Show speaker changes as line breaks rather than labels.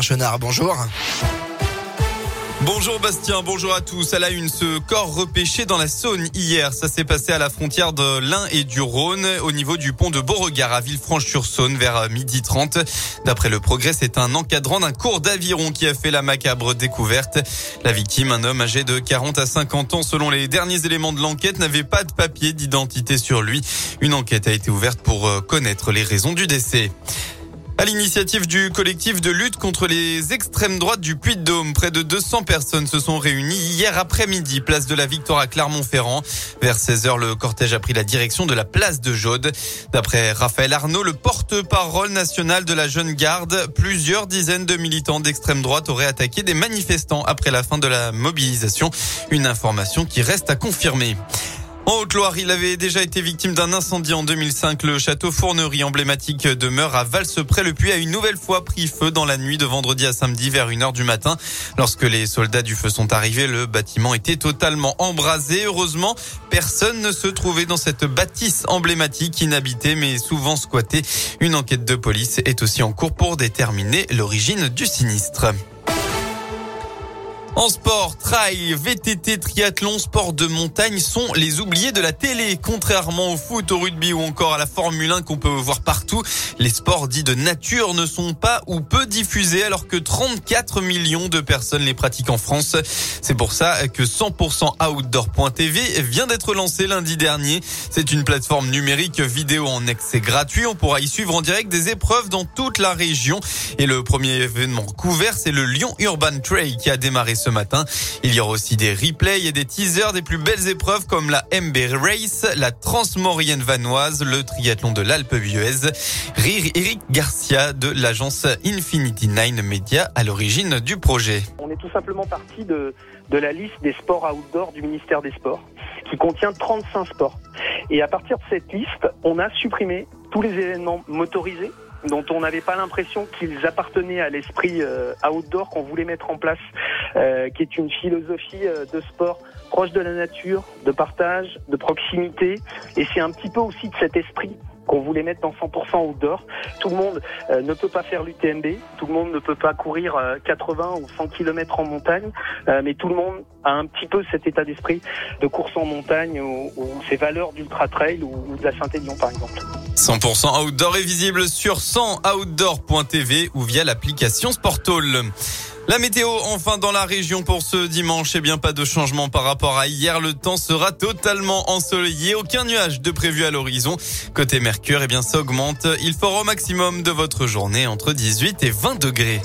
Chenard, bonjour.
Bonjour Bastien, bonjour à tous. À la une, ce corps repêché dans la Saône hier. Ça s'est passé à la frontière de l'Ain et du Rhône, au niveau du pont de Beauregard à Villefranche-sur-Saône vers midi 30. D'après le progrès, c'est un encadrant d'un cours d'aviron qui a fait la macabre découverte. La victime, un homme âgé de 40 à 50 ans, selon les derniers éléments de l'enquête, n'avait pas de papier d'identité sur lui. Une enquête a été ouverte pour euh, connaître les raisons du décès. À l'initiative du collectif de lutte contre les extrêmes droites du Puy-de-Dôme, près de 200 personnes se sont réunies hier après-midi, place de la Victoire à Clermont-Ferrand. Vers 16h, le cortège a pris la direction de la place de Jaude. D'après Raphaël Arnaud, le porte-parole national de la jeune garde, plusieurs dizaines de militants d'extrême droite auraient attaqué des manifestants après la fin de la mobilisation. Une information qui reste à confirmer. En Haute-Loire, il avait déjà été victime d'un incendie en 2005. Le château Fournerie emblématique demeure à Valseprès. Le puits a une nouvelle fois pris feu dans la nuit de vendredi à samedi vers 1h du matin. Lorsque les soldats du feu sont arrivés, le bâtiment était totalement embrasé. Heureusement, personne ne se trouvait dans cette bâtisse emblématique inhabitée mais souvent squattée. Une enquête de police est aussi en cours pour déterminer l'origine du sinistre. En sport, trail, VTT, triathlon, sport de montagne sont les oubliés de la télé. Contrairement au foot, au rugby ou encore à la Formule 1 qu'on peut voir partout, les sports dits de nature ne sont pas ou peu diffusés alors que 34 millions de personnes les pratiquent en France. C'est pour ça que 100% Outdoor.tv vient d'être lancé lundi dernier. C'est une plateforme numérique vidéo en accès gratuit. On pourra y suivre en direct des épreuves dans toute la région. Et le premier événement couvert, c'est le Lyon Urban Trail qui a démarré ce matin. Il y aura aussi des replays et des teasers des plus belles épreuves comme la MB Race, la Transmorienne Vanoise, le triathlon de l'Alpe. Rire Eric Garcia de l'agence Infinity Nine Media à l'origine du projet.
On est tout simplement parti de, de la liste des sports outdoor du ministère des Sports qui contient 35 sports. Et à partir de cette liste, on a supprimé tous les événements motorisés dont on n'avait pas l'impression qu'ils appartenaient à l'esprit euh, outdoor qu'on voulait mettre en place, euh, qui est une philosophie euh, de sport proche de la nature, de partage, de proximité. Et c'est un petit peu aussi de cet esprit qu'on voulait mettre dans 100% outdoor. Tout le monde euh, ne peut pas faire l'UTMB, tout le monde ne peut pas courir 80 euh, ou 100 km en montagne, mais tout le monde a un petit peu cet état d'esprit de course en montagne ou, ces valeurs d'ultra trail ou, ou, de la Saint-Élion par exemple.
100% outdoor est visible sur 100outdoor.tv ou via l'application Sportall. La météo, enfin dans la région pour ce dimanche, eh bien pas de changement par rapport à hier. Le temps sera totalement ensoleillé, aucun nuage de prévu à l'horizon. Côté Mercure, eh bien ça augmente. Il fera au maximum de votre journée entre 18 et 20 degrés.